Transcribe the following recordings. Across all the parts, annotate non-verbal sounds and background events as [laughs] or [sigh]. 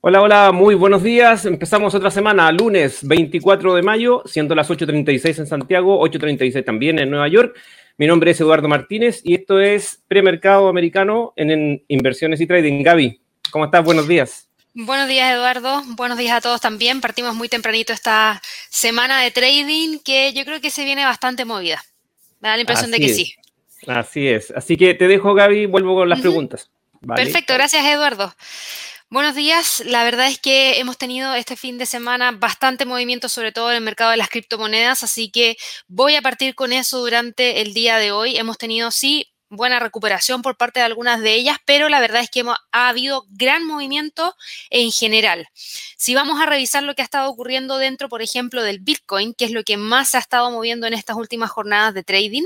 Hola, hola, muy buenos días. Empezamos otra semana, lunes 24 de mayo, siendo las 8.36 en Santiago, 8.36 también en Nueva York. Mi nombre es Eduardo Martínez y esto es Premercado Americano en Inversiones y Trading. Gaby, ¿cómo estás? Buenos días. Buenos días, Eduardo. Buenos días a todos también. Partimos muy tempranito esta semana de trading que yo creo que se viene bastante movida. Me da la impresión de que sí. Así es. Así que te dejo, Gaby, vuelvo con las preguntas. Perfecto, gracias, Eduardo. Buenos días. La verdad es que hemos tenido este fin de semana bastante movimiento, sobre todo en el mercado de las criptomonedas, así que voy a partir con eso durante el día de hoy. Hemos tenido, sí, buena recuperación por parte de algunas de ellas, pero la verdad es que ha habido gran movimiento en general. Si vamos a revisar lo que ha estado ocurriendo dentro, por ejemplo, del Bitcoin, que es lo que más se ha estado moviendo en estas últimas jornadas de trading,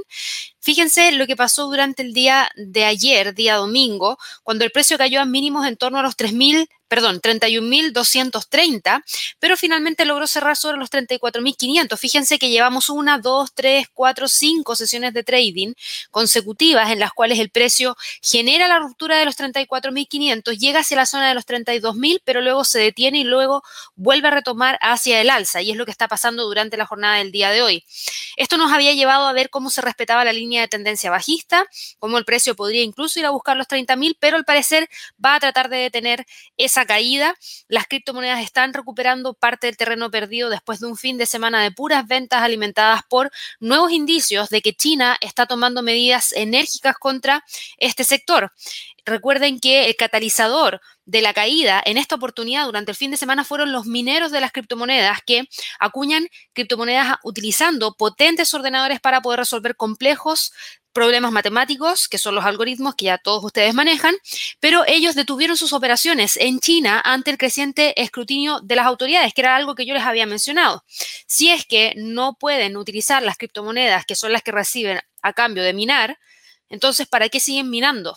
fíjense lo que pasó durante el día de ayer, día domingo, cuando el precio cayó a mínimos en torno a los 3.000 perdón, 31.230, pero finalmente logró cerrar sobre los 34.500. Fíjense que llevamos una, dos, tres, cuatro, cinco sesiones de trading consecutivas en las cuales el precio genera la ruptura de los 34.500, llega hacia la zona de los 32.000, pero luego se detiene y luego vuelve a retomar hacia el alza, y es lo que está pasando durante la jornada del día de hoy. Esto nos había llevado a ver cómo se respetaba la línea de tendencia bajista, cómo el precio podría incluso ir a buscar los 30.000, pero al parecer va a tratar de detener esa caída. Las criptomonedas están recuperando parte del terreno perdido después de un fin de semana de puras ventas alimentadas por nuevos indicios de que China está tomando medidas enérgicas contra este sector. Recuerden que el catalizador de la caída en esta oportunidad durante el fin de semana fueron los mineros de las criptomonedas que acuñan criptomonedas utilizando potentes ordenadores para poder resolver complejos problemas matemáticos, que son los algoritmos que ya todos ustedes manejan, pero ellos detuvieron sus operaciones en China ante el creciente escrutinio de las autoridades, que era algo que yo les había mencionado. Si es que no pueden utilizar las criptomonedas, que son las que reciben a cambio de minar, entonces, ¿para qué siguen minando?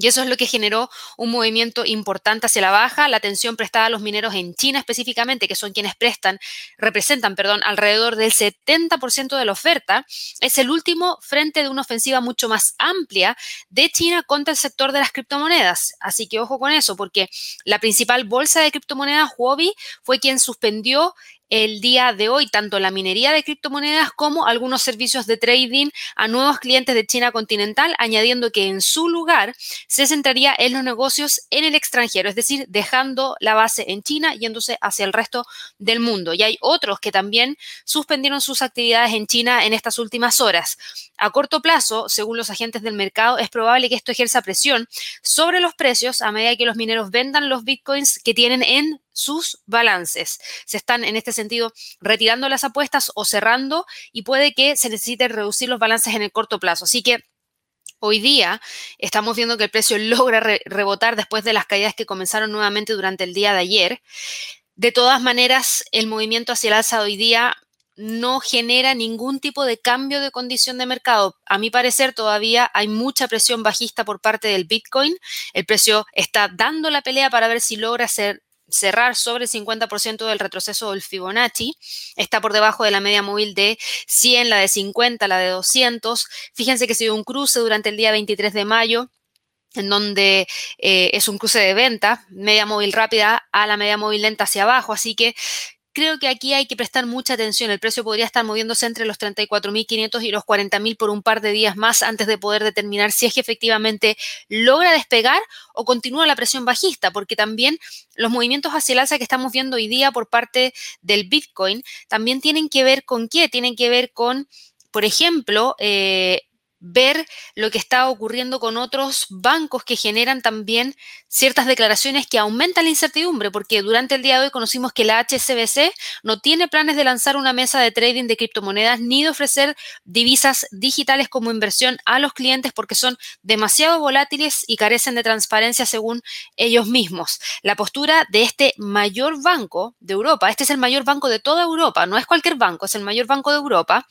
Y eso es lo que generó un movimiento importante hacia la baja. La atención prestada a los mineros en China específicamente, que son quienes prestan, representan, perdón, alrededor del 70% de la oferta, es el último frente de una ofensiva mucho más amplia de China contra el sector de las criptomonedas. Así que ojo con eso, porque la principal bolsa de criptomonedas, Huobi, fue quien suspendió el día de hoy tanto la minería de criptomonedas como algunos servicios de trading a nuevos clientes de China continental, añadiendo que en su lugar se centraría en los negocios en el extranjero, es decir, dejando la base en China, yéndose hacia el resto del mundo. Y hay otros que también suspendieron sus actividades en China en estas últimas horas. A corto plazo, según los agentes del mercado, es probable que esto ejerza presión sobre los precios a medida que los mineros vendan los bitcoins que tienen en sus balances. Se están en este sentido retirando las apuestas o cerrando y puede que se necesite reducir los balances en el corto plazo. Así que Hoy día estamos viendo que el precio [laughs] logra rebotar después de las caídas que comenzaron nuevamente durante el día de ayer. De todas maneras, el movimiento hacia el alza de hoy día no genera ningún tipo de cambio de condición de mercado. A mi parecer, todavía hay mucha presión bajista por parte del Bitcoin. El precio está dando la pelea para ver si logra ser cerrar sobre el 50% del retroceso del Fibonacci. Está por debajo de la media móvil de 100, la de 50, la de 200. Fíjense que se dio un cruce durante el día 23 de mayo en donde eh, es un cruce de venta, media móvil rápida a la media móvil lenta hacia abajo, así que creo que aquí hay que prestar mucha atención. El precio podría estar moviéndose entre los 34.500 y los 40.000 por un par de días más antes de poder determinar si es que efectivamente logra despegar o continúa la presión bajista, porque también los movimientos hacia el alza que estamos viendo hoy día por parte del Bitcoin también tienen que ver con qué? Tienen que ver con, por ejemplo, eh, ver lo que está ocurriendo con otros bancos que generan también ciertas declaraciones que aumentan la incertidumbre, porque durante el día de hoy conocimos que la HSBC no tiene planes de lanzar una mesa de trading de criptomonedas ni de ofrecer divisas digitales como inversión a los clientes porque son demasiado volátiles y carecen de transparencia según ellos mismos. La postura de este mayor banco de Europa, este es el mayor banco de toda Europa, no es cualquier banco, es el mayor banco de Europa,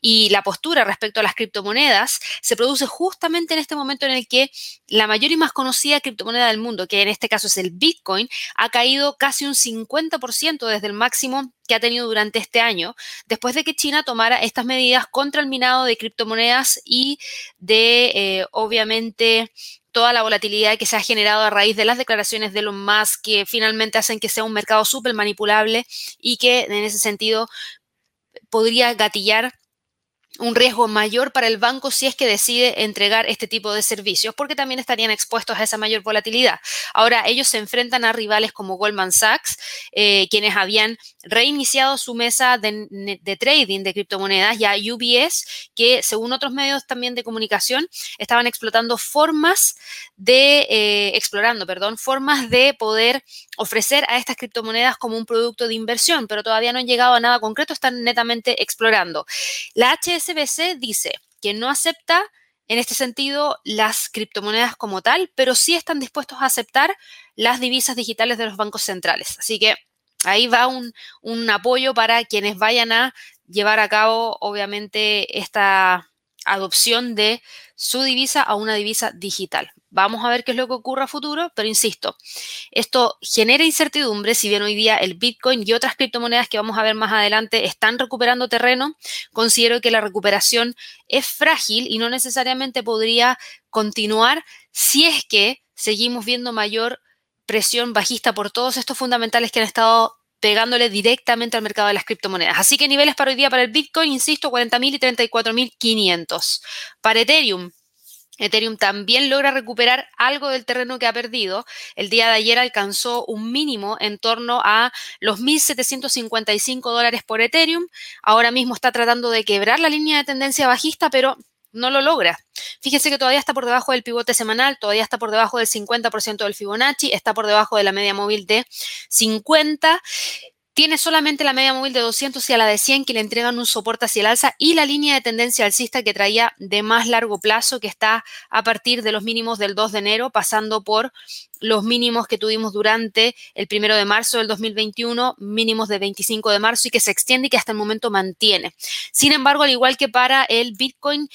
y la postura respecto a las criptomonedas se produce justamente en este momento en el que la mayor y más conocida criptomoneda del mundo, que en este caso es el Bitcoin, ha caído casi un 50% desde el máximo que ha tenido durante este año, después de que China tomara estas medidas contra el minado de criptomonedas y de, eh, obviamente, toda la volatilidad que se ha generado a raíz de las declaraciones de los más que finalmente hacen que sea un mercado súper manipulable y que en ese sentido podría gatillar un riesgo mayor para el banco si es que decide entregar este tipo de servicios, porque también estarían expuestos a esa mayor volatilidad. Ahora, ellos se enfrentan a rivales como Goldman Sachs, eh, quienes habían reiniciado su mesa de, trading de criptomonedas, ya UBS, que según otros medios también de comunicación, estaban explotando formas de, eh, explorando, perdón, formas de poder ofrecer a estas criptomonedas como un producto de inversión, pero todavía no han llegado a nada concreto, están netamente explorando. La HSBC dice que no acepta en este sentido las criptomonedas como tal, pero sí están dispuestos a aceptar las divisas digitales de los bancos centrales. Así que ahí va un, un apoyo para quienes vayan a llevar a cabo, obviamente, esta adopción de su divisa a una divisa digital. Vamos a ver qué es lo que ocurre a futuro, pero insisto, esto genera incertidumbre, si bien hoy día el Bitcoin y otras criptomonedas que vamos a ver más adelante están recuperando terreno, considero que la recuperación es frágil y no necesariamente podría continuar si es que seguimos viendo mayor presión bajista por todos estos fundamentales que han estado pegándole directamente al mercado de las criptomonedas. Así que niveles para hoy día para el Bitcoin, insisto, 40.000 y 34.500. Para Ethereum, Ethereum también logra recuperar algo del terreno que ha perdido. El día de ayer alcanzó un mínimo en torno a los 1.755 dólares por Ethereum. Ahora mismo está tratando de quebrar la línea de tendencia bajista, pero no lo logra. Fíjese que todavía está por debajo del pivote semanal, todavía está por debajo del 50% del Fibonacci, está por debajo de la media móvil de 50 tiene solamente la media móvil de 200 y a la de 100 que le entregan un soporte hacia el alza y la línea de tendencia alcista que traía de más largo plazo que está a partir de los mínimos del 2 de enero pasando por los mínimos que tuvimos durante el primero de marzo del 2021, mínimos de 25 de marzo y que se extiende y que hasta el momento mantiene. Sin embargo, al igual que para el Bitcoin,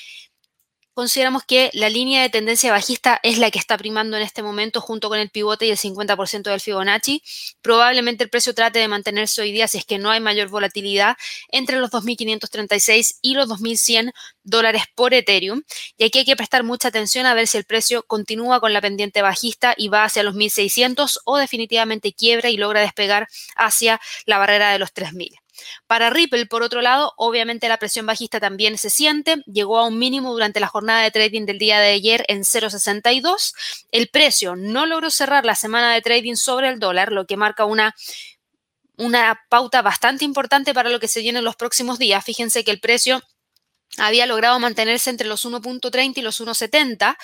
consideramos que la línea de tendencia bajista es la que está primando en este momento junto con el pivote y el 50% del Fibonacci. Probablemente el precio trate de mantenerse hoy día si es que no hay mayor volatilidad entre los 2.536 y los 2.100 dólares por Ethereum. Y aquí hay que prestar mucha atención a ver si el precio continúa con la pendiente bajista y va hacia los 1.600 o definitivamente quiebra y logra despegar hacia la barrera de los 3.000. Para Ripple, por otro lado, obviamente la presión bajista también se siente, llegó a un mínimo durante la jornada de trading del día de ayer en 0,62. El precio no logró cerrar la semana de trading sobre el dólar, lo que marca una una pauta bastante importante para lo que se viene en los próximos días. Fíjense que el precio había logrado mantenerse entre los 1.30 y los 1.70,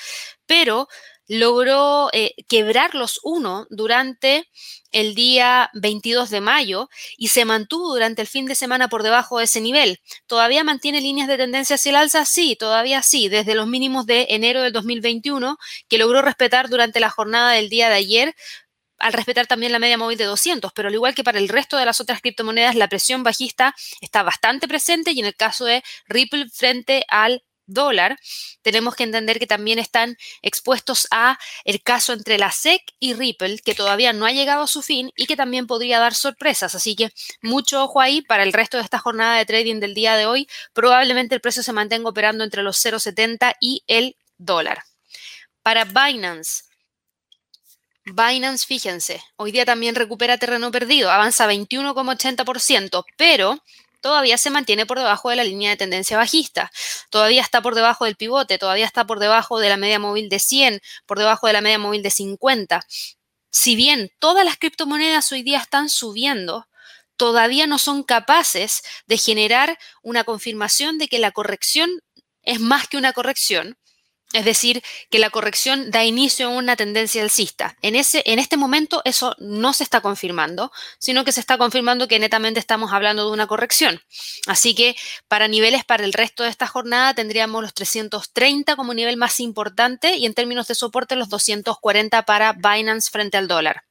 pero logró eh, quebrar los 1 durante el día 22 de mayo y se mantuvo durante el fin de semana por debajo de ese nivel. ¿Todavía mantiene líneas de tendencia hacia el alza? Sí, todavía sí, desde los mínimos de enero del 2021, que logró respetar durante la jornada del día de ayer, al respetar también la media móvil de 200, pero al igual que para el resto de las otras criptomonedas, la presión bajista está bastante presente y en el caso de Ripple frente al dólar, tenemos que entender que también están expuestos a el caso entre la SEC y Ripple, que todavía no ha llegado a su fin y que también podría dar sorpresas. Así que mucho ojo ahí para el resto de esta jornada de trading del día de hoy. Probablemente el precio se mantenga operando entre los 0,70 y el dólar. Para Binance, Binance, fíjense, hoy día también recupera terreno perdido, avanza 21,80%, pero todavía se mantiene por debajo de la línea de tendencia bajista, todavía está por debajo del pivote, todavía está por debajo de la media móvil de 100, por debajo de la media móvil de 50. Si bien todas las criptomonedas hoy día están subiendo, todavía no son capaces de generar una confirmación de que la corrección es más que una corrección es decir, que la corrección da inicio a una tendencia alcista. En, ese, en este momento eso no se está confirmando, sino que se está confirmando que netamente estamos hablando de una corrección. Así que para niveles para el resto de esta jornada tendríamos los 330 como nivel más importante y en términos de soporte los 240 para Binance frente al dólar.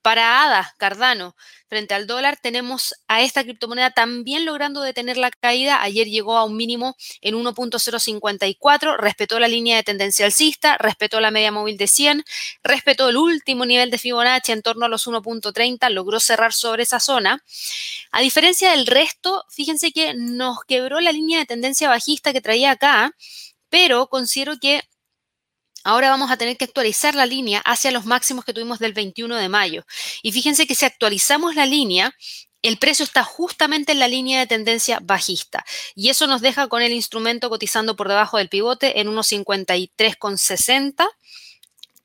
Para ADA, Cardano, frente al dólar, tenemos a esta criptomoneda también logrando detener la caída. Ayer llegó a un mínimo en 1.054, respetó la línea de tendencia alcista, respetó la media móvil de 100, respetó el último nivel de Fibonacci en torno a los 1.30, logró cerrar sobre esa zona. A diferencia del resto, fíjense que nos quebró la línea de tendencia bajista que traía acá, pero considero que Ahora vamos a tener que actualizar la línea hacia los máximos que tuvimos del 21 de mayo. Y fíjense que si actualizamos la línea, el precio está justamente en la línea de tendencia bajista y eso nos deja con el instrumento cotizando por debajo del pivote en 1.53,60,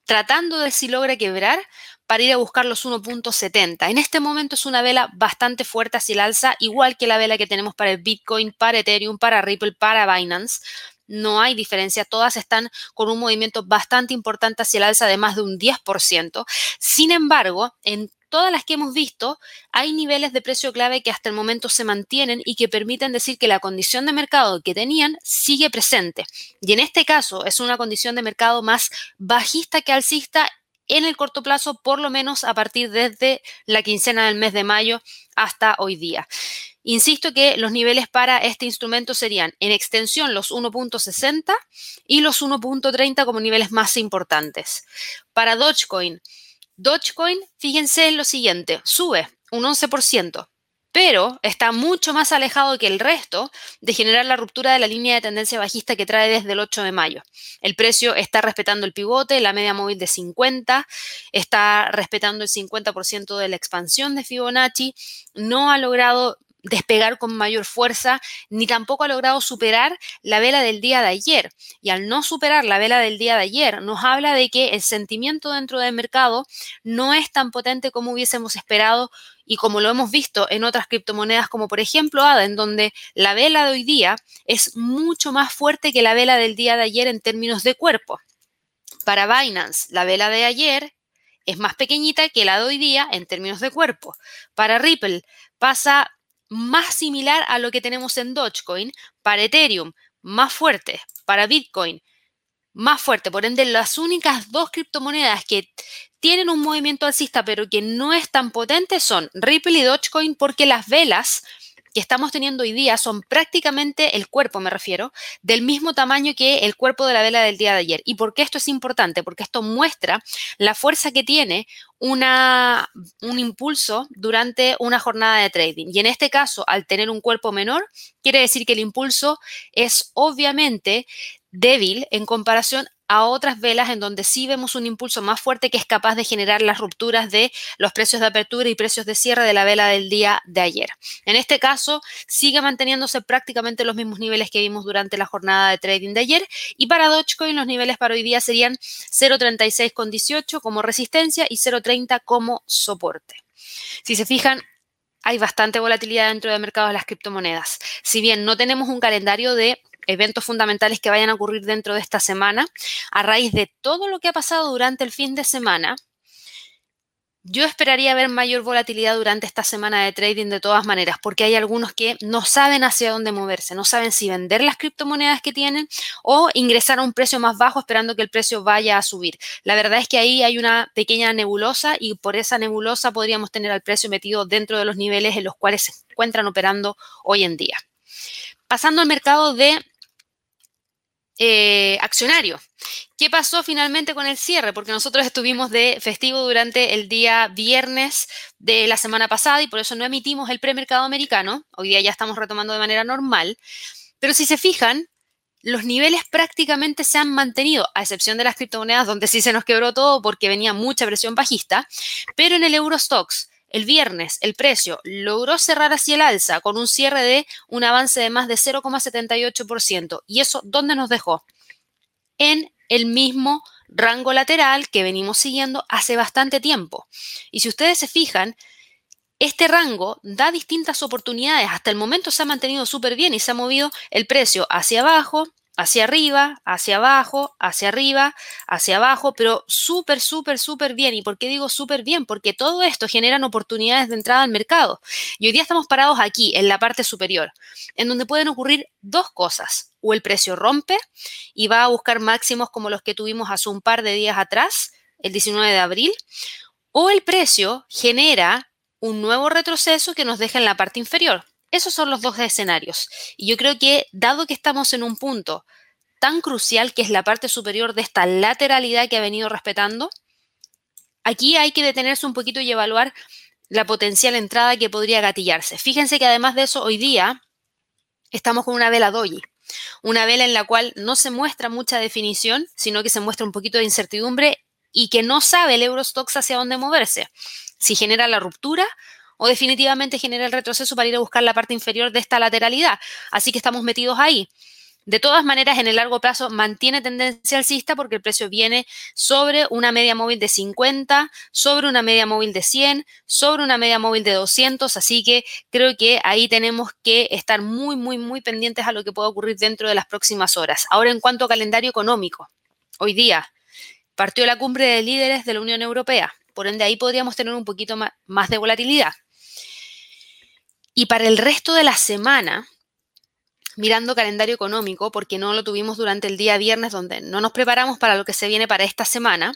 tratando de si logra quebrar para ir a buscar los 1.70. En este momento es una vela bastante fuerte hacia el alza, igual que la vela que tenemos para el Bitcoin, para Ethereum, para Ripple, para Binance. No hay diferencia, todas están con un movimiento bastante importante hacia el alza de más de un 10%. Sin embargo, en todas las que hemos visto, hay niveles de precio clave que hasta el momento se mantienen y que permiten decir que la condición de mercado que tenían sigue presente. Y en este caso es una condición de mercado más bajista que alcista en el corto plazo, por lo menos a partir desde la quincena del mes de mayo hasta hoy día. Insisto que los niveles para este instrumento serían en extensión los 1.60 y los 1.30 como niveles más importantes. Para Dogecoin, Dogecoin, fíjense en lo siguiente, sube un 11%, pero está mucho más alejado que el resto de generar la ruptura de la línea de tendencia bajista que trae desde el 8 de mayo. El precio está respetando el pivote, la media móvil de 50, está respetando el 50% de la expansión de Fibonacci, no ha logrado despegar con mayor fuerza, ni tampoco ha logrado superar la vela del día de ayer. Y al no superar la vela del día de ayer, nos habla de que el sentimiento dentro del mercado no es tan potente como hubiésemos esperado y como lo hemos visto en otras criptomonedas como por ejemplo ADA, en donde la vela de hoy día es mucho más fuerte que la vela del día de ayer en términos de cuerpo. Para Binance, la vela de ayer es más pequeñita que la de hoy día en términos de cuerpo. Para Ripple pasa más similar a lo que tenemos en Dogecoin, para Ethereum, más fuerte, para Bitcoin, más fuerte. Por ende, las únicas dos criptomonedas que tienen un movimiento alcista pero que no es tan potente son Ripple y Dogecoin porque las velas que estamos teniendo hoy día son prácticamente el cuerpo, me refiero, del mismo tamaño que el cuerpo de la vela del día de ayer. ¿Y por qué esto es importante? Porque esto muestra la fuerza que tiene una, un impulso durante una jornada de trading. Y en este caso, al tener un cuerpo menor, quiere decir que el impulso es obviamente débil en comparación a otras velas en donde sí vemos un impulso más fuerte que es capaz de generar las rupturas de los precios de apertura y precios de cierre de la vela del día de ayer. En este caso, sigue manteniéndose prácticamente los mismos niveles que vimos durante la jornada de trading de ayer y para Dogecoin los niveles para hoy día serían 0.36,18 como resistencia y 0.30 como soporte. Si se fijan, hay bastante volatilidad dentro del mercado de las criptomonedas. Si bien no tenemos un calendario de eventos fundamentales que vayan a ocurrir dentro de esta semana, a raíz de todo lo que ha pasado durante el fin de semana, yo esperaría ver mayor volatilidad durante esta semana de trading de todas maneras, porque hay algunos que no saben hacia dónde moverse, no saben si vender las criptomonedas que tienen o ingresar a un precio más bajo esperando que el precio vaya a subir. La verdad es que ahí hay una pequeña nebulosa y por esa nebulosa podríamos tener al precio metido dentro de los niveles en los cuales se encuentran operando hoy en día. Pasando al mercado de eh, accionario. ¿Qué pasó finalmente con el cierre? Porque nosotros estuvimos de festivo durante el día viernes de la semana pasada y por eso no emitimos el premercado americano. Hoy día ya estamos retomando de manera normal. Pero si se fijan, los niveles prácticamente se han mantenido, a excepción de las criptomonedas donde sí se nos quebró todo porque venía mucha presión bajista. Pero en el Eurostox, el viernes el precio logró cerrar hacia el alza con un cierre de un avance de más de 0,78%. ¿Y eso dónde nos dejó? En el mismo rango lateral que venimos siguiendo hace bastante tiempo. Y si ustedes se fijan, este rango da distintas oportunidades. Hasta el momento se ha mantenido súper bien y se ha movido el precio hacia abajo, hacia arriba, hacia abajo, hacia arriba, hacia abajo, pero súper, súper, súper bien. ¿Y por qué digo súper bien? Porque todo esto generan oportunidades de entrada al mercado. Y hoy día estamos parados aquí, en la parte superior, en donde pueden ocurrir dos cosas. O el precio rompe y va a buscar máximos como los que tuvimos hace un par de días atrás, el 19 de abril, o el precio genera un nuevo retroceso que nos deja en la parte inferior. Esos son los dos escenarios. Y yo creo que, dado que estamos en un punto tan crucial que es la parte superior de esta lateralidad que ha venido respetando, aquí hay que detenerse un poquito y evaluar la potencial entrada que podría gatillarse. Fíjense que además de eso, hoy día estamos con una vela doji. Una vela en la cual no se muestra mucha definición, sino que se muestra un poquito de incertidumbre y que no sabe el Eurostox hacia dónde moverse. Si genera la ruptura o definitivamente genera el retroceso para ir a buscar la parte inferior de esta lateralidad. Así que estamos metidos ahí. De todas maneras, en el largo plazo mantiene tendencia alcista porque el precio viene sobre una media móvil de 50, sobre una media móvil de 100, sobre una media móvil de 200, así que creo que ahí tenemos que estar muy, muy, muy pendientes a lo que pueda ocurrir dentro de las próximas horas. Ahora, en cuanto a calendario económico, hoy día partió la cumbre de líderes de la Unión Europea, por ende ahí podríamos tener un poquito más de volatilidad. Y para el resto de la semana, mirando calendario económico, porque no lo tuvimos durante el día viernes, donde no nos preparamos para lo que se viene para esta semana,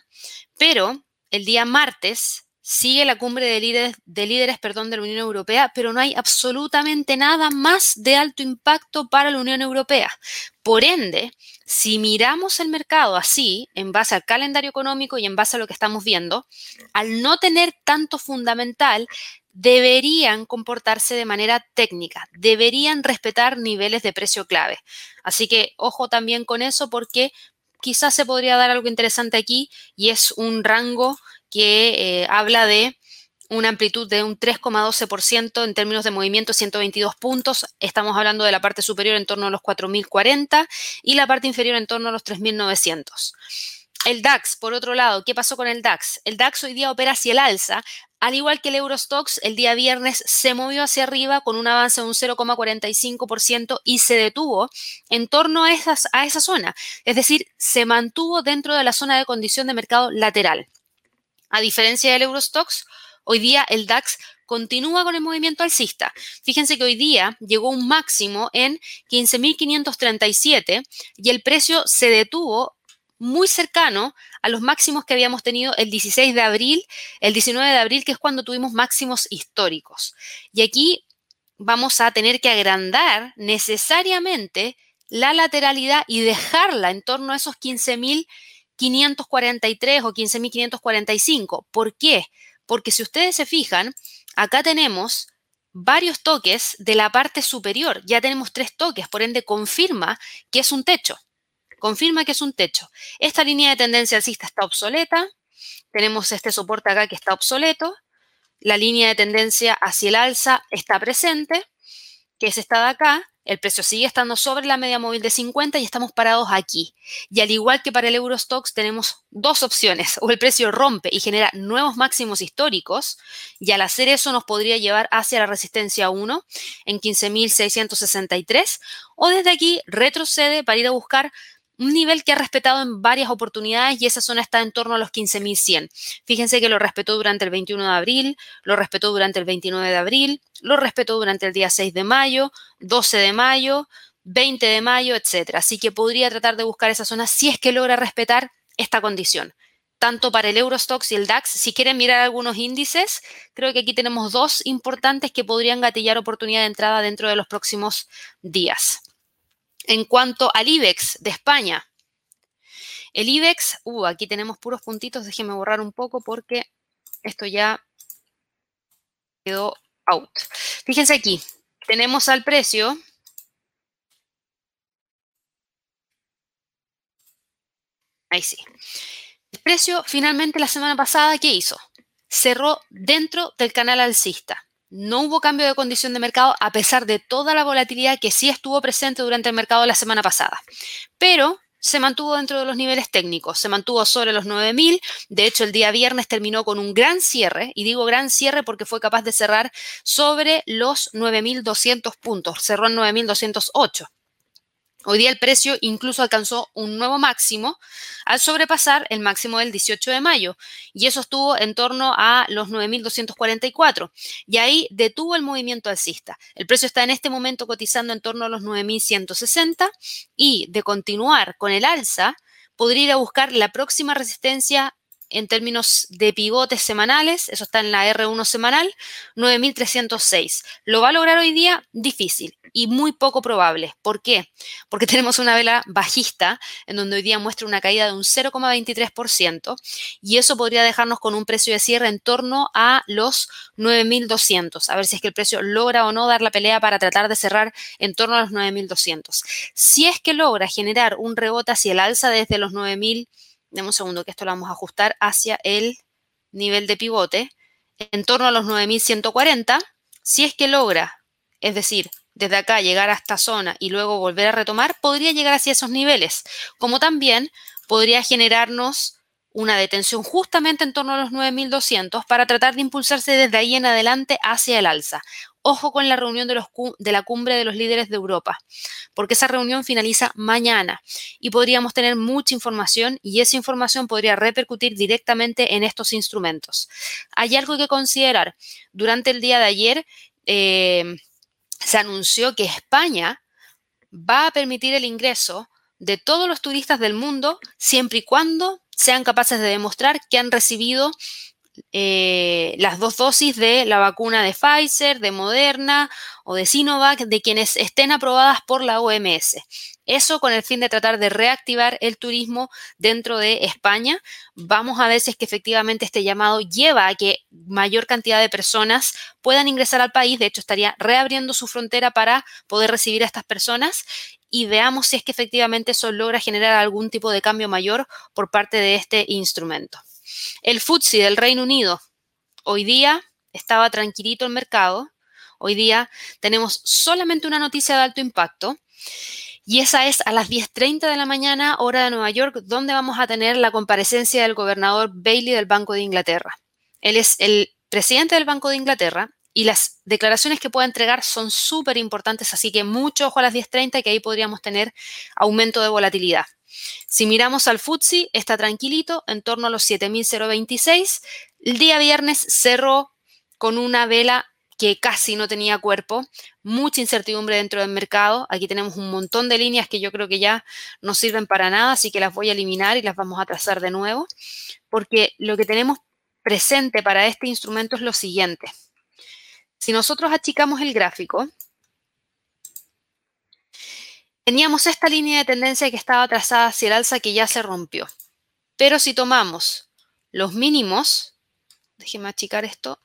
pero el día martes sigue la cumbre de líderes, de líderes perdón, de la Unión Europea, pero no hay absolutamente nada más de alto impacto para la Unión Europea. Por ende, si miramos el mercado así, en base al calendario económico y en base a lo que estamos viendo, al no tener tanto fundamental, deberían comportarse de manera técnica, deberían respetar niveles de precio clave. Así que ojo también con eso porque quizás se podría dar algo interesante aquí y es un rango que eh, habla de una amplitud de un 3,12% en términos de movimiento, 122 puntos. Estamos hablando de la parte superior en torno a los 4.040 y la parte inferior en torno a los 3.900. El DAX, por otro lado, ¿qué pasó con el DAX? El DAX hoy día opera hacia el alza, al igual que el Eurostox, el día viernes se movió hacia arriba con un avance de un 0,45% y se detuvo en torno a, a esa zona. Es decir, se mantuvo dentro de la zona de condición de mercado lateral. A diferencia del Eurostox, hoy día el DAX continúa con el movimiento alcista. Fíjense que hoy día llegó un máximo en 15.537 y el precio se detuvo muy cercano a los máximos que habíamos tenido el 16 de abril, el 19 de abril, que es cuando tuvimos máximos históricos. Y aquí vamos a tener que agrandar necesariamente la lateralidad y dejarla en torno a esos 15.543 o 15.545. ¿Por qué? Porque si ustedes se fijan, acá tenemos varios toques de la parte superior. Ya tenemos tres toques, por ende confirma que es un techo confirma que es un techo. Esta línea de tendencia alcista está obsoleta. Tenemos este soporte acá que está obsoleto. La línea de tendencia hacia el alza está presente, que es esta de acá. El precio sigue estando sobre la media móvil de 50 y estamos parados aquí. Y al igual que para el Eurostox tenemos dos opciones. O el precio rompe y genera nuevos máximos históricos y al hacer eso nos podría llevar hacia la resistencia 1 en 15.663 o desde aquí retrocede para ir a buscar un nivel que ha respetado en varias oportunidades y esa zona está en torno a los 15.100. Fíjense que lo respetó durante el 21 de abril, lo respetó durante el 29 de abril, lo respetó durante el día 6 de mayo, 12 de mayo, 20 de mayo, etc. Así que podría tratar de buscar esa zona si es que logra respetar esta condición. Tanto para el Eurostox y el DAX, si quieren mirar algunos índices, creo que aquí tenemos dos importantes que podrían gatillar oportunidad de entrada dentro de los próximos días. En cuanto al IBEX de España, el IBEX, uh, aquí tenemos puros puntitos, déjenme borrar un poco porque esto ya quedó out. Fíjense aquí, tenemos al precio. Ahí sí. El precio finalmente la semana pasada, ¿qué hizo? Cerró dentro del canal alcista. No hubo cambio de condición de mercado a pesar de toda la volatilidad que sí estuvo presente durante el mercado la semana pasada. Pero se mantuvo dentro de los niveles técnicos, se mantuvo sobre los 9.000, de hecho el día viernes terminó con un gran cierre, y digo gran cierre porque fue capaz de cerrar sobre los 9.200 puntos, cerró en 9.208. Hoy día el precio incluso alcanzó un nuevo máximo al sobrepasar el máximo del 18 de mayo y eso estuvo en torno a los 9.244 y ahí detuvo el movimiento alcista. El precio está en este momento cotizando en torno a los 9.160 y de continuar con el alza podría ir a buscar la próxima resistencia en términos de pivotes semanales, eso está en la R1 semanal, 9.306. ¿Lo va a lograr hoy día? Difícil y muy poco probable. ¿Por qué? Porque [laughs] tenemos una vela bajista en donde hoy día muestra una caída de un 0,23% y eso podría dejarnos con un precio de cierre en torno a los 9.200. A ver si es que el precio logra o no dar la pelea para tratar de cerrar en torno a los 9.200. Si es que logra generar un rebote hacia el alza desde los 9.000 Demos un segundo que esto lo vamos a ajustar hacia el nivel de pivote en torno a los 9140. Si es que logra, es decir, desde acá llegar a esta zona y luego volver a retomar, podría llegar hacia esos niveles, como también podría generarnos una detención justamente en torno a los 9.200 para tratar de impulsarse desde ahí en adelante hacia el alza. Ojo con la reunión de, la cumbre de los líderes de Europa, porque esa reunión finaliza mañana y podríamos tener mucha información y esa información podría repercutir directamente en estos instrumentos. Hay algo que considerar. Durante el día de ayer eh, se anunció que España va a permitir el ingreso de todos los turistas del mundo siempre y cuando sean capaces de demostrar que han recibido eh, las dos dosis de la vacuna de Pfizer, de Moderna o de Sinovac, de quienes estén aprobadas por la OMS. Eso con el fin de tratar de reactivar el turismo dentro de España. Vamos a ver si que efectivamente este llamado lleva a que mayor cantidad de personas puedan ingresar al país. De hecho, estaría reabriendo su frontera para poder recibir a estas personas y veamos si es que efectivamente eso logra generar algún tipo de cambio mayor por parte de este instrumento. El FTSE del Reino Unido hoy día estaba tranquilito el mercado. Hoy día tenemos solamente una noticia de alto impacto y esa es a las 10.30 de la mañana, hora de Nueva York, donde vamos a tener la comparecencia del gobernador Bailey del Banco de Inglaterra. Él es el presidente del Banco de Inglaterra y las declaraciones que pueda entregar son súper importantes, así que mucho ojo a las 10.30 que ahí podríamos tener aumento de volatilidad. Si miramos al FTSE, está tranquilito, en torno a los 7.026. El día viernes cerró con una vela que casi no tenía cuerpo, mucha incertidumbre dentro del mercado. Aquí tenemos un montón de líneas que yo creo que ya no sirven para nada, así que las voy a eliminar y las vamos a trazar de nuevo, porque lo que tenemos presente para este instrumento es lo siguiente. Si nosotros achicamos el gráfico, teníamos esta línea de tendencia que estaba trazada hacia el alza que ya se rompió. Pero si tomamos los mínimos, déjenme achicar esto,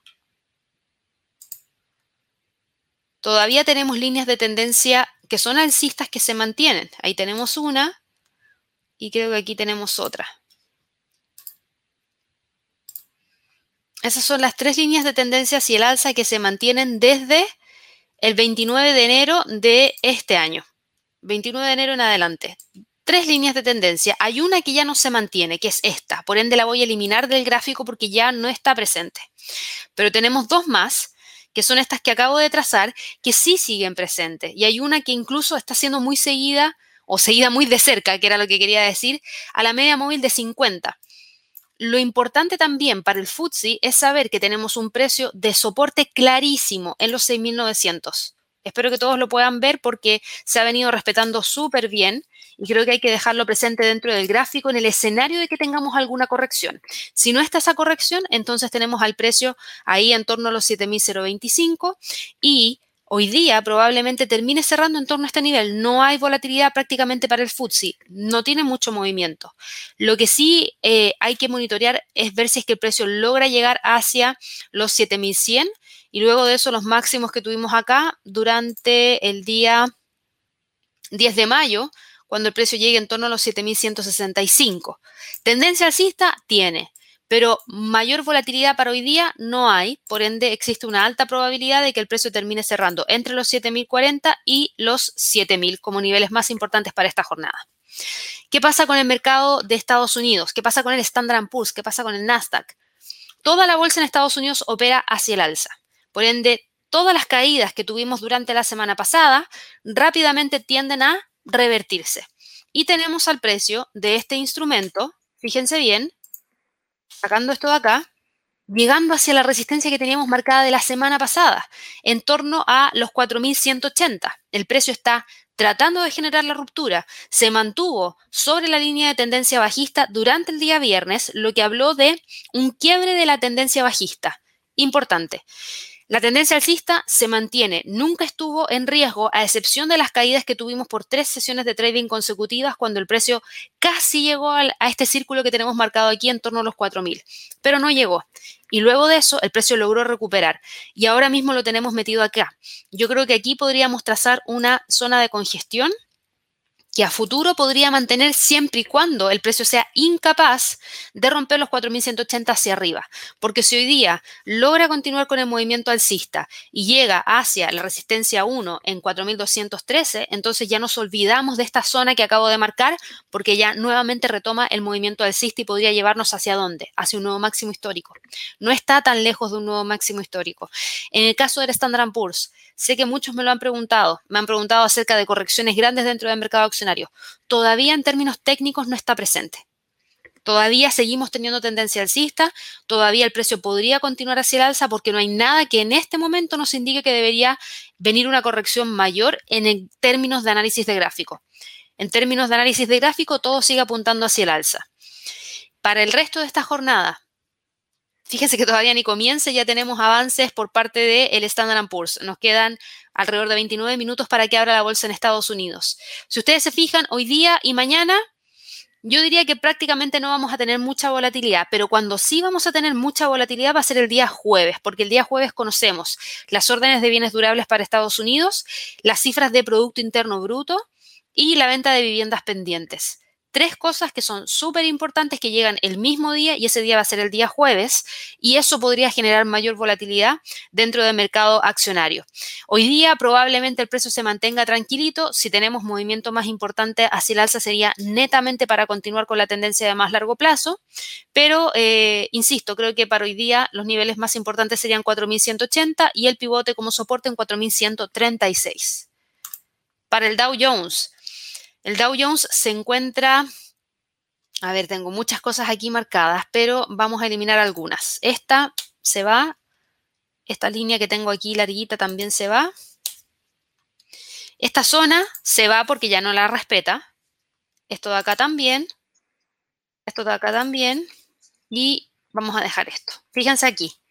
todavía tenemos líneas de tendencia que son alcistas que se mantienen. Ahí tenemos una y creo que aquí tenemos otra. Esas son las tres líneas de tendencia hacia el alza que se mantienen desde el 29 de enero de este año. 29 de enero en adelante. Tres líneas de tendencia. Hay una que ya no se mantiene, que es esta. Por ende la voy a eliminar del gráfico porque ya no está presente. Pero tenemos dos más, que son estas que acabo de trazar, que sí siguen presentes. Y hay una que incluso está siendo muy seguida o seguida muy de cerca, que era lo que quería decir, a la media móvil de 50. Lo importante también para el FTSE es saber que tenemos un precio de soporte clarísimo en los 6.900. Espero que todos lo puedan ver porque se ha venido respetando súper bien y creo que hay que dejarlo presente dentro del gráfico en el escenario de que tengamos alguna corrección. Si no está esa corrección, entonces tenemos al precio ahí en torno a los 7.025 y hoy día probablemente termine cerrando en torno a este nivel. No hay volatilidad prácticamente para el FTSE, no tiene mucho movimiento. Lo que sí eh, hay que monitorear es ver si es que el precio logra llegar hacia los 7100 y luego de eso los máximos que tuvimos acá durante el día 10 de mayo, cuando el precio llegue en torno a los 7165. Tendencia alcista tiene pero mayor volatilidad para hoy día no hay, por ende existe una alta probabilidad de que el precio termine cerrando entre los 7.040 y los 7.000 como niveles más importantes para esta jornada. ¿Qué pasa con el mercado de Estados Unidos? ¿Qué pasa con el Standard Poor's? ¿Qué pasa con el Nasdaq? Toda la bolsa en Estados Unidos opera hacia el alza. Por ende, todas las caídas que tuvimos durante la semana pasada rápidamente tienden a revertirse. Y tenemos al precio de este instrumento, fíjense bien, sacando esto de acá, llegando hacia la resistencia que teníamos marcada de la semana pasada, en torno a los 4.180. El precio está tratando de generar la ruptura, se mantuvo sobre la línea de tendencia bajista durante el día viernes, lo que habló de un quiebre de la tendencia bajista. Importante. La tendencia alcista se mantiene, nunca estuvo en riesgo, a excepción de las caídas que tuvimos por tres sesiones de trading consecutivas cuando el precio casi llegó a este círculo que tenemos marcado aquí en torno a los 4.000, pero no llegó. Y luego de eso, el precio logró recuperar. Y ahora mismo lo tenemos metido acá. Yo creo que aquí podríamos trazar una zona de congestión que a futuro podría mantener siempre y cuando el precio sea incapaz de romper los 4.180 hacia arriba. Porque si hoy día logra continuar con el movimiento alcista y llega hacia la resistencia 1 en 4.213, entonces ya nos olvidamos de esta zona que acabo de marcar porque ya nuevamente retoma el movimiento alcista y podría llevarnos hacia dónde? Hacia un nuevo máximo histórico. No está tan lejos de un nuevo máximo histórico. En el caso del Standard Poor's, sé que muchos me lo han preguntado. Me han preguntado acerca de correcciones grandes dentro del mercado todavía en términos técnicos no está presente. Todavía seguimos teniendo tendencia alcista, todavía el precio podría continuar hacia el alza porque no hay nada que en este momento nos indique que debería venir una corrección mayor en términos de análisis de gráfico. En términos de análisis de gráfico, todo sigue apuntando hacia el alza. Para el resto de esta jornada, fíjense que todavía ni comience, ya tenemos avances por parte del Standard Poor's. Nos quedan alrededor de 29 minutos para que abra la bolsa en Estados Unidos. Si ustedes se fijan, hoy día y mañana, yo diría que prácticamente no vamos a tener mucha volatilidad, pero cuando sí vamos a tener mucha volatilidad va a ser el día jueves, porque el día jueves conocemos las órdenes de bienes durables para Estados Unidos, las cifras de Producto Interno Bruto y la venta de viviendas pendientes tres cosas que son súper importantes que llegan el mismo día y ese día va a ser el día jueves y eso podría generar mayor volatilidad dentro del mercado accionario. Hoy día probablemente el precio se mantenga tranquilito. Si tenemos movimiento más importante hacia el alza sería netamente para continuar con la tendencia de más largo plazo, pero eh, insisto, creo que para hoy día los niveles más importantes serían 4.180 y el pivote como soporte en 4.136. Para el Dow Jones, el Dow Jones se encuentra, a ver, tengo muchas cosas aquí marcadas, pero vamos a eliminar algunas. Esta se va, esta línea que tengo aquí larguita también se va. Esta zona se va porque ya no la respeta. Esto de acá también. Esto de acá también. Y vamos a dejar esto. Fíjense aquí.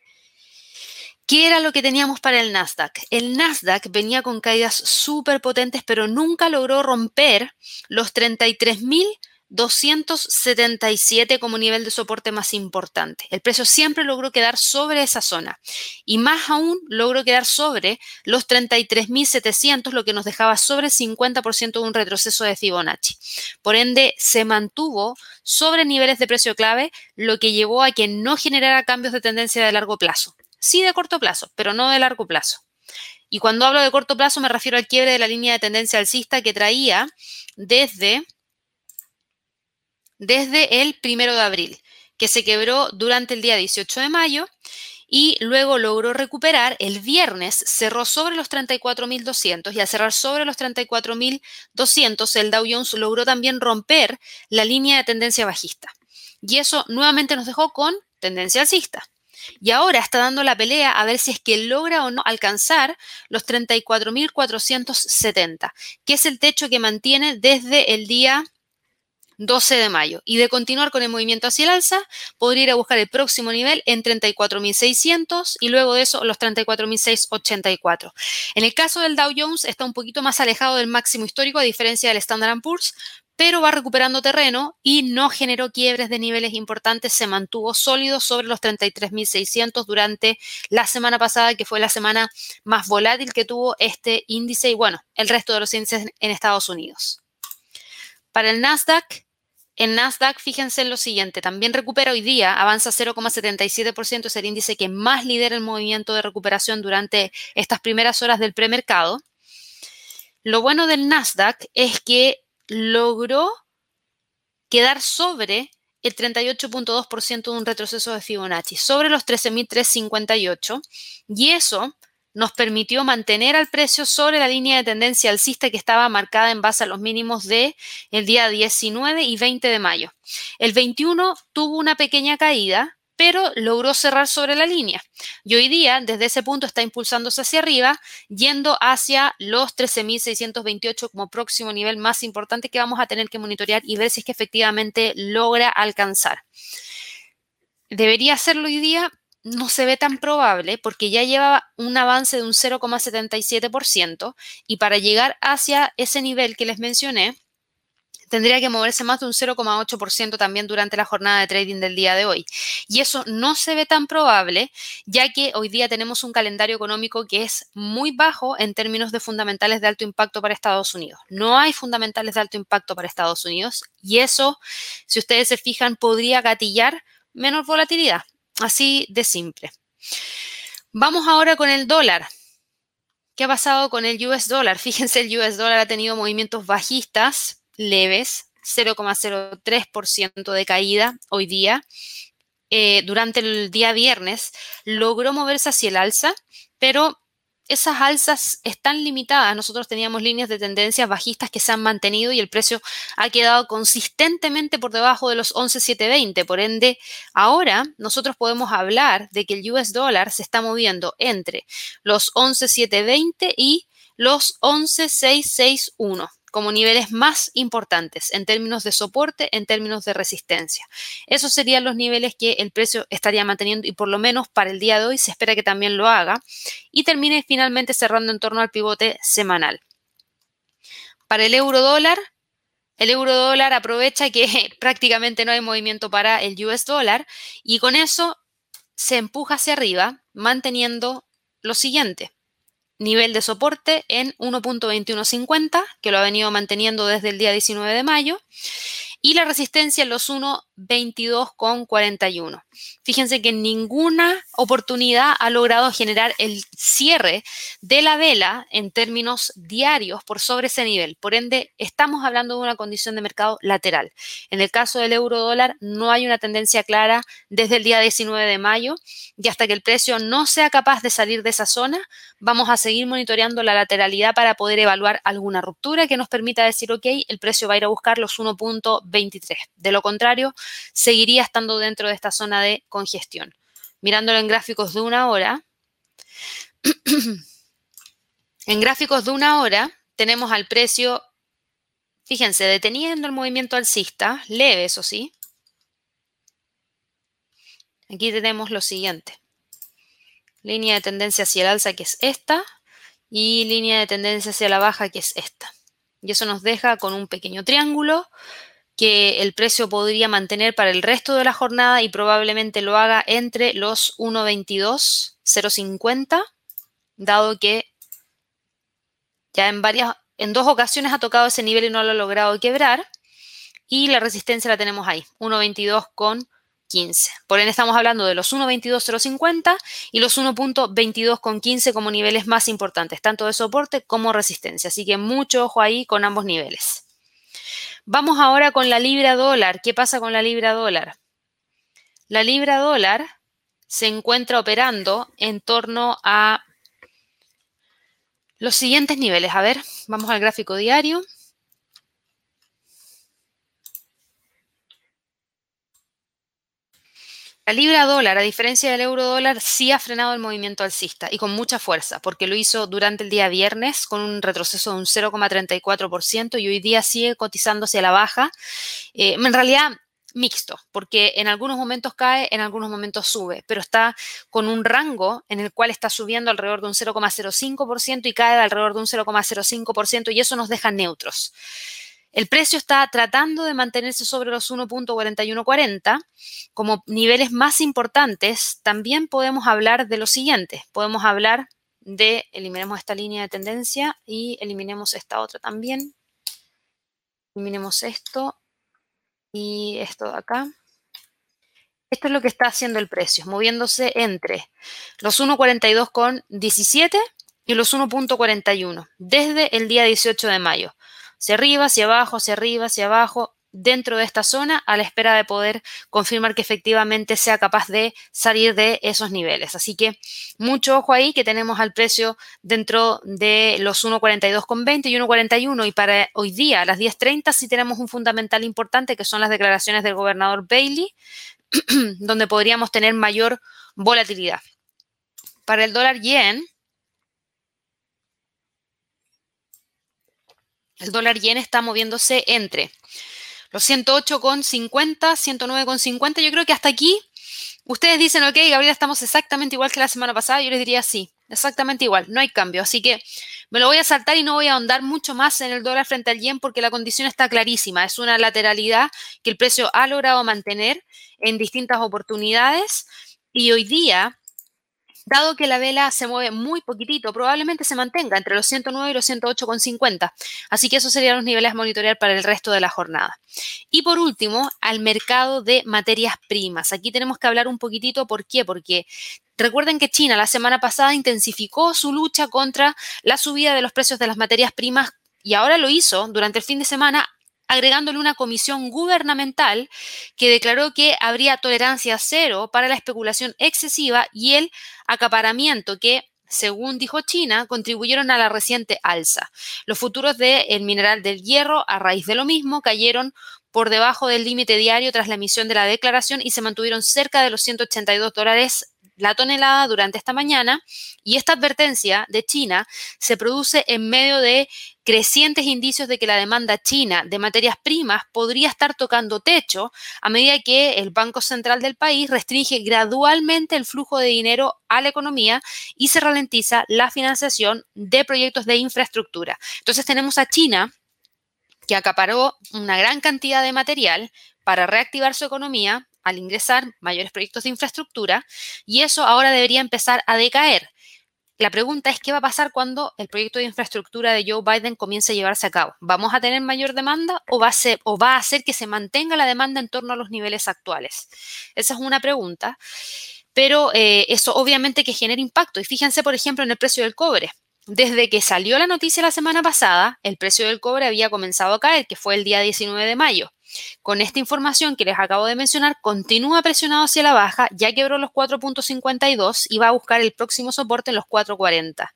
¿Qué era lo que teníamos para el Nasdaq? El Nasdaq venía con caídas súper potentes, pero nunca logró romper los 33.277 como nivel de soporte más importante. El precio siempre logró quedar sobre esa zona y más aún logró quedar sobre los 33.700, lo que nos dejaba sobre el 50% de un retroceso de Fibonacci. Por ende, se mantuvo sobre niveles de precio clave, lo que llevó a que no generara cambios de tendencia de largo plazo sí de corto plazo, pero no de largo plazo. Y cuando hablo de corto plazo me refiero al quiebre de la línea de tendencia alcista que traía desde, desde el primero de abril, que se quebró durante el día 18 de mayo y luego logró recuperar. El viernes cerró sobre los 34.200 y al cerrar sobre los 34.200 el Dow Jones logró también romper la línea de tendencia bajista. Y eso nuevamente nos dejó con tendencia alcista y ahora está dando la pelea a ver si es que logra o no alcanzar los 34.470, que es el techo que mantiene desde el día 12 de mayo. Y de continuar con el movimiento hacia el alza, podría ir a buscar el próximo nivel en 34.600 y luego de eso los 34.684. En el caso del Dow Jones está un poquito más alejado del máximo histórico a diferencia del Standard Poor's, pero va recuperando terreno y no generó quiebres de niveles importantes, se mantuvo sólido sobre los 33.600 durante la semana pasada, que fue la semana más volátil que tuvo este índice y bueno, el resto de los índices en Estados Unidos. Para el Nasdaq, en Nasdaq, fíjense en lo siguiente, también recupera hoy día, avanza 0,77%, es el índice que más lidera el movimiento de recuperación durante estas primeras horas del premercado. Lo bueno del Nasdaq es que logró quedar sobre el 38.2% de un retroceso de Fibonacci, sobre los 13.358, y eso nos permitió mantener al precio sobre la línea de tendencia alcista que estaba marcada en base a los mínimos de el día 19 y 20 de mayo. El 21 tuvo una pequeña caída, pero logró cerrar sobre la línea. Y hoy día, desde ese punto, está impulsándose hacia arriba, yendo hacia los 13.628 como próximo nivel más importante que vamos a tener que monitorear y ver si es que efectivamente logra alcanzar. ¿Debería hacerlo hoy día? No se ve tan probable porque ya lleva un avance de un 0,77% y para llegar hacia ese nivel que les mencioné, tendría que moverse más de un 0,8% también durante la jornada de trading del día de hoy. Y eso no se ve tan probable, ya que hoy día tenemos un calendario económico que es muy bajo en términos de fundamentales de alto impacto para Estados Unidos. No hay fundamentales de alto impacto para Estados Unidos y eso, si ustedes se fijan, podría gatillar menos volatilidad. Así de simple. Vamos ahora con el dólar. ¿Qué ha pasado con el US dólar? [laughs] Fíjense, el US dólar ha tenido movimientos bajistas leves, 0,03% de caída hoy día. Eh, durante el día viernes logró moverse hacia el alza, pero esas alzas están limitadas. Nosotros teníamos líneas de tendencias bajistas que se han mantenido y el precio ha quedado consistentemente por debajo de los 11,720. Por ende, ahora nosotros podemos hablar de que el US dólar se está moviendo entre los 11,720 y los 11,661 como niveles más importantes en términos de soporte, en términos de resistencia. Esos serían los niveles que el precio estaría manteniendo y por lo menos para el día de hoy se espera que también lo haga y termine finalmente cerrando en torno al pivote semanal. Para el euro dólar, el euro dólar aprovecha que [laughs] prácticamente no hay movimiento para el US dólar y con eso se empuja hacia arriba manteniendo lo siguiente nivel de soporte en 1.2150, que lo ha venido manteniendo desde el día 19 de mayo, y la resistencia en los 1.22,41. Fíjense que ninguna oportunidad ha logrado generar el cierre de la vela en términos diarios por sobre ese nivel. Por ende, estamos hablando de una condición de mercado lateral. En el caso del euro dólar, no hay una tendencia clara desde el día 19 de mayo y hasta que el precio no sea capaz de salir de esa zona, vamos a seguir monitoreando la lateralidad para poder evaluar alguna ruptura que nos permita decir, ok, el precio va a ir a buscar los 1.20 23. De lo contrario, seguiría estando dentro de esta zona de congestión. Mirándolo en gráficos de una hora, [clears throat] en gráficos de una hora tenemos al precio, fíjense, deteniendo el movimiento alcista, leve, eso sí. Aquí tenemos lo siguiente. Línea de tendencia hacia el alza, que es esta, y línea de tendencia hacia la baja, que es esta. Y eso nos deja con un pequeño triángulo que el precio podría mantener para el resto de la jornada y probablemente lo haga entre los 1.22.050, dado que ya en varias, en dos ocasiones ha tocado ese nivel y no lo ha logrado quebrar. Y la resistencia la tenemos ahí, 1.22.15. Por ende estamos hablando de los 1.22.050 y los 1.22.15 como niveles más importantes, tanto de soporte como resistencia. Así que mucho ojo ahí con ambos niveles. Vamos ahora con la libra dólar. ¿Qué pasa con la libra dólar? La libra dólar se encuentra operando en torno a los siguientes niveles. A ver, vamos al gráfico diario. La libra dólar, a diferencia del euro dólar, sí ha frenado el movimiento alcista y con mucha fuerza, porque lo hizo durante el día viernes con un retroceso de un 0,34% y hoy día sigue cotizándose a la baja. Eh, en realidad, mixto, porque en algunos momentos cae, en algunos momentos sube, pero está con un rango en el cual está subiendo alrededor de un 0,05% y cae de alrededor de un 0,05% y eso nos deja neutros. El precio está tratando de mantenerse sobre los 1.4140. Como niveles más importantes, también podemos hablar de lo siguiente. Podemos hablar de, eliminemos esta línea de tendencia y eliminemos esta otra también. Eliminemos esto y esto de acá. Esto es lo que está haciendo el precio, moviéndose entre los 1.42,17 y los 1.41 desde el día 18 de mayo hacia arriba, hacia abajo, hacia arriba, hacia abajo, dentro de esta zona a la espera de poder confirmar que efectivamente sea capaz de salir de esos niveles. Así que mucho ojo ahí que tenemos al precio dentro de los 1.42,20 y 1.41 y para hoy día a las 10.30 sí tenemos un fundamental importante que son las declaraciones del gobernador Bailey [clears throat] donde podríamos tener mayor volatilidad. Para el dólar yen, el dólar yen está moviéndose entre los 108,50, 109,50. Yo creo que hasta aquí ustedes dicen, ok, Gabriela, estamos exactamente igual que la semana pasada. Yo les diría sí, exactamente igual, no hay cambio. Así que me lo voy a saltar y no voy a ahondar mucho más en el dólar frente al yen porque la condición está clarísima. Es una lateralidad que el precio ha logrado mantener en distintas oportunidades y hoy día Dado que la vela se mueve muy poquitito, probablemente se mantenga entre los 109 y los 108,50. Así que esos serían los niveles a monitorear para el resto de la jornada. Y por último, al mercado de materias primas. Aquí tenemos que hablar un poquitito, ¿por qué? Porque Recuerden que China la semana pasada intensificó su lucha contra la subida de los precios de las materias primas y ahora lo hizo durante el fin de semana agregándole una comisión gubernamental que declaró que habría tolerancia cero para la especulación excesiva y el acaparamiento que según dijo China, contribuyeron a la reciente alza. Los futuros del mineral del hierro, a raíz de lo mismo, cayeron por debajo del límite diario tras la emisión de la declaración y se mantuvieron cerca de los 182 dólares la tonelada durante esta mañana y esta advertencia de China se produce en medio de crecientes indicios de que la demanda china de materias primas podría estar tocando techo a medida que el Banco Central del país restringe gradualmente el flujo de dinero a la economía y se ralentiza la financiación de proyectos de infraestructura. Entonces tenemos a China que acaparó una gran cantidad de material para reactivar su economía al ingresar mayores proyectos de infraestructura y eso ahora debería empezar a decaer. La pregunta es qué va a pasar cuando el proyecto de infraestructura de Joe Biden comience a llevarse a cabo. ¿Vamos a tener mayor demanda o va a, ser, hacer que se mantenga la demanda en torno a los niveles actuales? Esa es una pregunta, pero eh, eso obviamente que genera impacto. Y fíjense, por ejemplo, en el precio del cobre. Desde que salió la noticia la semana pasada, el precio del cobre había comenzado a caer, que fue el día 19 de mayo. Con esta información que les acabo de mencionar, continúa presionado hacia la baja, ya quebró los 4.52 y va a buscar el próximo soporte en los 4.40.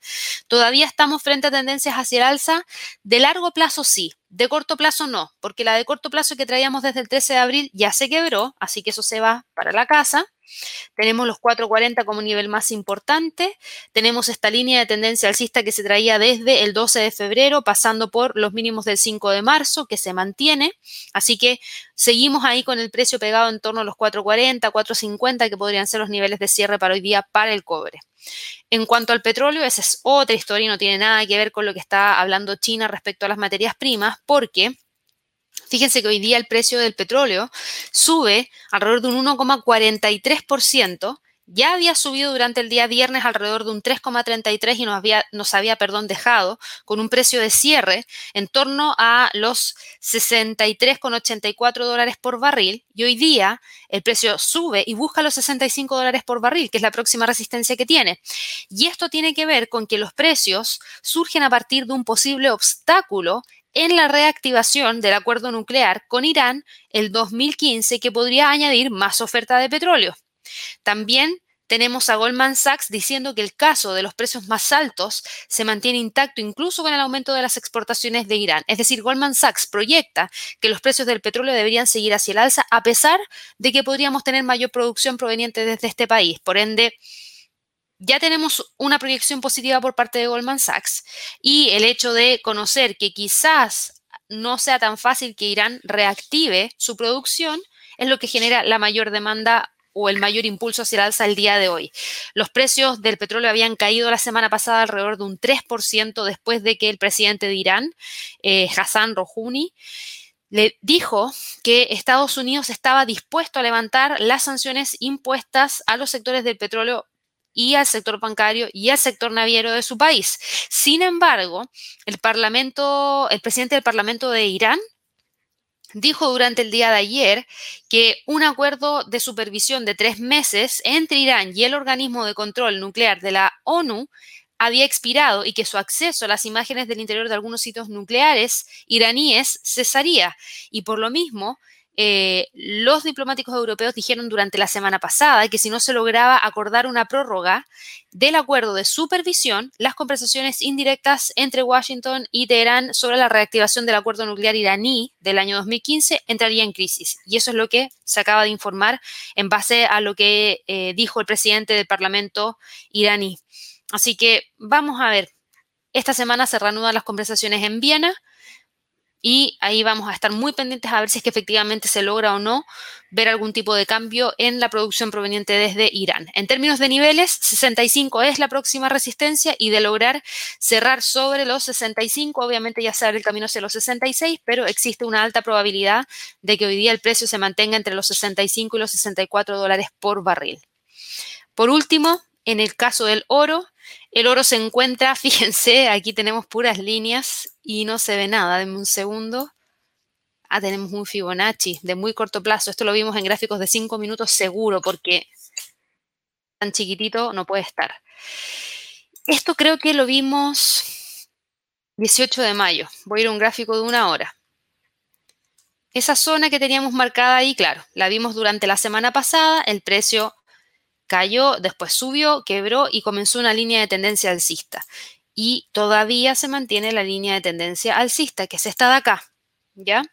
Todavía estamos frente a tendencias hacia el alza. De largo plazo sí, de corto plazo no, porque la de corto plazo que traíamos desde el 13 de abril ya se quebró, así que eso se va para la casa. Tenemos los 440 como nivel más importante. Tenemos esta línea de tendencia alcista que se traía desde el 12 de febrero, pasando por los mínimos del 5 de marzo, que se mantiene. Así que seguimos ahí con el precio pegado en torno a los 440, 450, que podrían ser los niveles de cierre para hoy día para el cobre. En cuanto al petróleo, esa es otra historia y no tiene nada que ver con lo que está hablando China respecto a las materias primas, porque Fíjense que hoy día el precio del petróleo sube alrededor de un 1,43%. Ya había subido durante el día viernes alrededor de un 3,33 y nos había, nos había perdón, dejado con un precio de cierre en torno a los 63,84 dólares por barril. Y hoy día el precio sube y busca los 65 dólares por barril, que es la próxima resistencia que tiene. Y esto tiene que ver con que los precios surgen a partir de un posible obstáculo en la reactivación del acuerdo nuclear con Irán el 2015 que podría añadir más oferta de petróleo. También tenemos a Goldman Sachs diciendo que el caso de los precios más altos se mantiene intacto incluso con el aumento de las exportaciones de Irán. Es decir, Goldman Sachs proyecta que los precios del petróleo deberían seguir hacia el alza a pesar de que podríamos tener mayor producción proveniente desde este país. Por ende, ya tenemos una proyección positiva por parte de Goldman Sachs y el hecho de conocer que quizás no sea tan fácil que Irán reactive su producción es lo que genera la mayor demanda o el mayor impulso hacia el alza el día de hoy. Los precios del petróleo habían caído la semana pasada alrededor de un 3% después de que el presidente de Irán, eh, Hassan Rouhani, le dijo que Estados Unidos estaba dispuesto a levantar las sanciones impuestas a los sectores del petróleo y al sector bancario y al sector naviero de su país. Sin embargo, el Parlamento, el presidente del Parlamento de Irán dijo durante el día de ayer que un acuerdo de supervisión de tres meses entre Irán y el organismo de control nuclear de la ONU había expirado y que su acceso a las imágenes del interior de algunos sitios nucleares iraníes cesaría. Y por lo mismo, eh, los diplomáticos europeos dijeron durante la semana pasada que si no se lograba acordar una prórroga del acuerdo de supervisión, las conversaciones indirectas entre Washington y Teherán sobre la reactivación del acuerdo nuclear iraní del año 2015 entraría en crisis. Y eso es lo que se acaba de informar en base a lo que eh, dijo el presidente del Parlamento iraní. Así que vamos a ver. Esta semana se reanudan las conversaciones en Viena y ahí vamos a estar muy pendientes a ver si es que efectivamente se logra o no ver algún tipo de cambio en la producción proveniente desde Irán. En términos de niveles, 65 es la próxima resistencia y de lograr cerrar sobre los 65, obviamente ya se abre el camino hacia los 66, pero existe una alta probabilidad de que hoy día el precio se mantenga entre los 65 y los 64 dólares por barril. Por último, en el caso del oro, el oro se encuentra, [laughs] fíjense, aquí tenemos puras líneas y no se ve nada. Denme un segundo. Ah, tenemos un Fibonacci de muy corto plazo. Esto lo vimos en gráficos de 5 minutos seguro porque tan chiquitito no puede estar. Esto creo que lo vimos 18 de mayo. Voy a ir a un gráfico de una hora. Esa zona que teníamos marcada ahí, claro, la vimos durante la semana pasada. El precio cayó, después subió, quebró y comenzó una línea de tendencia alcista. Y todavía se mantiene la línea de tendencia alcista, que es esta de acá, ¿ya?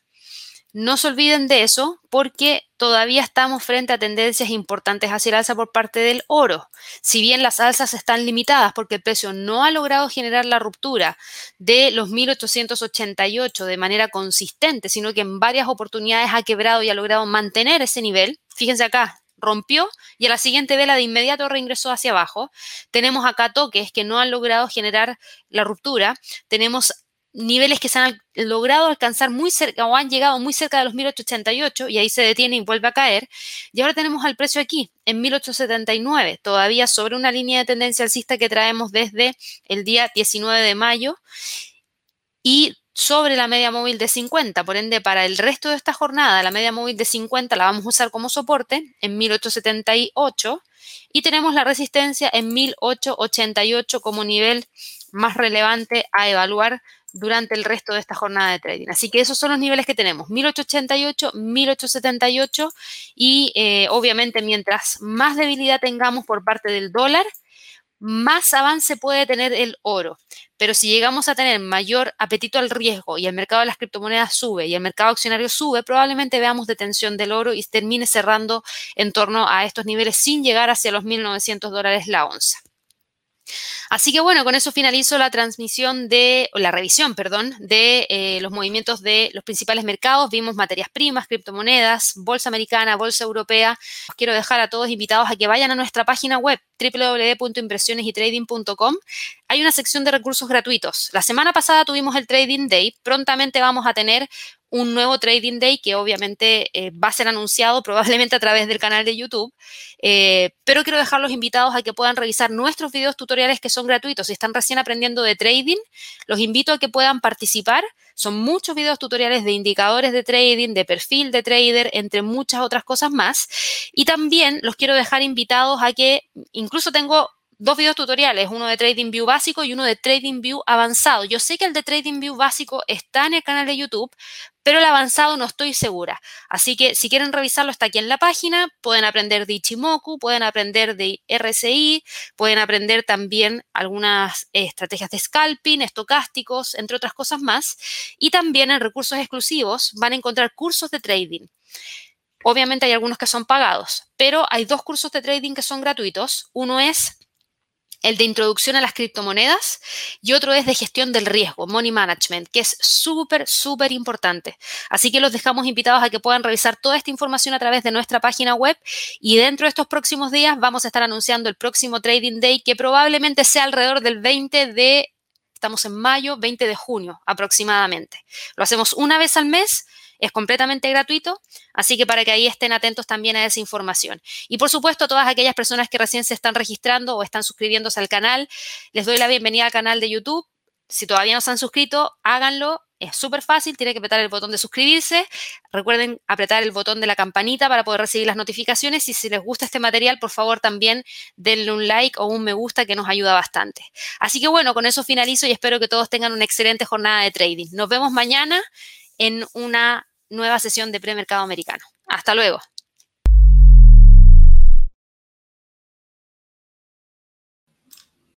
No se olviden de eso porque todavía estamos frente a tendencias importantes hacia el alza por parte del oro. Si bien las alzas están limitadas porque el precio no ha logrado generar la ruptura de los 1888 de manera consistente, sino que en varias oportunidades ha quebrado y ha logrado mantener ese nivel. Fíjense acá, rompió y a la siguiente vela de inmediato reingresó hacia abajo. Tenemos acá toques que no han logrado generar la ruptura. Tenemos niveles que se han logrado alcanzar muy cerca o han llegado muy cerca de los 1888 y ahí se detiene y vuelve a caer. Y ahora tenemos al precio aquí en 1879, todavía sobre una línea de tendencia alcista que traemos desde el día 19 de mayo. Y sobre la media móvil de 50. Por ende, para el resto de esta jornada, la media móvil de 50 la vamos a usar como soporte en 1878 y tenemos la resistencia en 1888 como nivel más relevante a evaluar durante el resto de esta jornada de trading. Así que esos son los niveles que tenemos, 1888, 1878 y eh, obviamente mientras más debilidad tengamos por parte del dólar, más avance puede tener el oro. Pero si llegamos a tener mayor apetito al riesgo y el mercado de las criptomonedas sube y el mercado accionario sube, probablemente veamos detención del oro y termine cerrando en torno a estos niveles sin llegar hacia los 1.900 dólares la onza. Así que bueno, con eso finalizo la transmisión de, la revisión, perdón, de eh, los movimientos de los principales mercados. Vimos materias primas, criptomonedas, bolsa americana, bolsa europea. Quiero dejar a todos invitados a que vayan a nuestra página web www.impresionesytrading.com. Hay una sección de recursos gratuitos. La semana pasada tuvimos el Trading Day. Prontamente vamos a tener un nuevo Trading Day que obviamente eh, va a ser anunciado probablemente a través del canal de YouTube, eh, pero quiero dejarlos invitados a que puedan revisar nuestros videos tutoriales que son gratuitos. Si están recién aprendiendo de trading, los invito a que puedan participar. Son muchos videos tutoriales de indicadores de trading, de perfil de trader, entre muchas otras cosas más. Y también los quiero dejar invitados a que incluso tengo dos videos tutoriales, uno de TradingView básico y uno de TradingView avanzado. Yo sé que el de TradingView básico está en el canal de YouTube, pero el avanzado no estoy segura. Así que si quieren revisarlo está aquí en la página, pueden aprender de Ichimoku, pueden aprender de RSI, pueden aprender también algunas estrategias de scalping, estocásticos, entre otras cosas más. Y también en recursos exclusivos van a encontrar cursos de trading. Obviamente hay algunos que son pagados, pero hay dos cursos de trading que son gratuitos. Uno es el de introducción a las criptomonedas y otro es de gestión del riesgo, money management, que es súper, súper importante. Así que los dejamos invitados a que puedan revisar toda esta información a través de nuestra página web y dentro de estos próximos días vamos a estar anunciando el próximo Trading Day que probablemente sea alrededor del 20 de, estamos en mayo, 20 de junio aproximadamente. Lo hacemos una vez al mes es completamente gratuito, así que para que ahí estén atentos también a esa información. Y por supuesto, todas aquellas personas que recién se están registrando o están suscribiéndose al canal, les doy la bienvenida al canal de YouTube. Si todavía no se han suscrito, háganlo. Es súper fácil, tienen que apretar el botón de suscribirse. Recuerden apretar el botón de la campanita para poder recibir las notificaciones. Y si les gusta este material, por favor también denle un like o un me gusta que nos ayuda bastante. Así que bueno, con eso finalizo y espero que todos tengan una excelente jornada de trading. Nos vemos mañana en una nueva sesión de premercado americano. Hasta luego.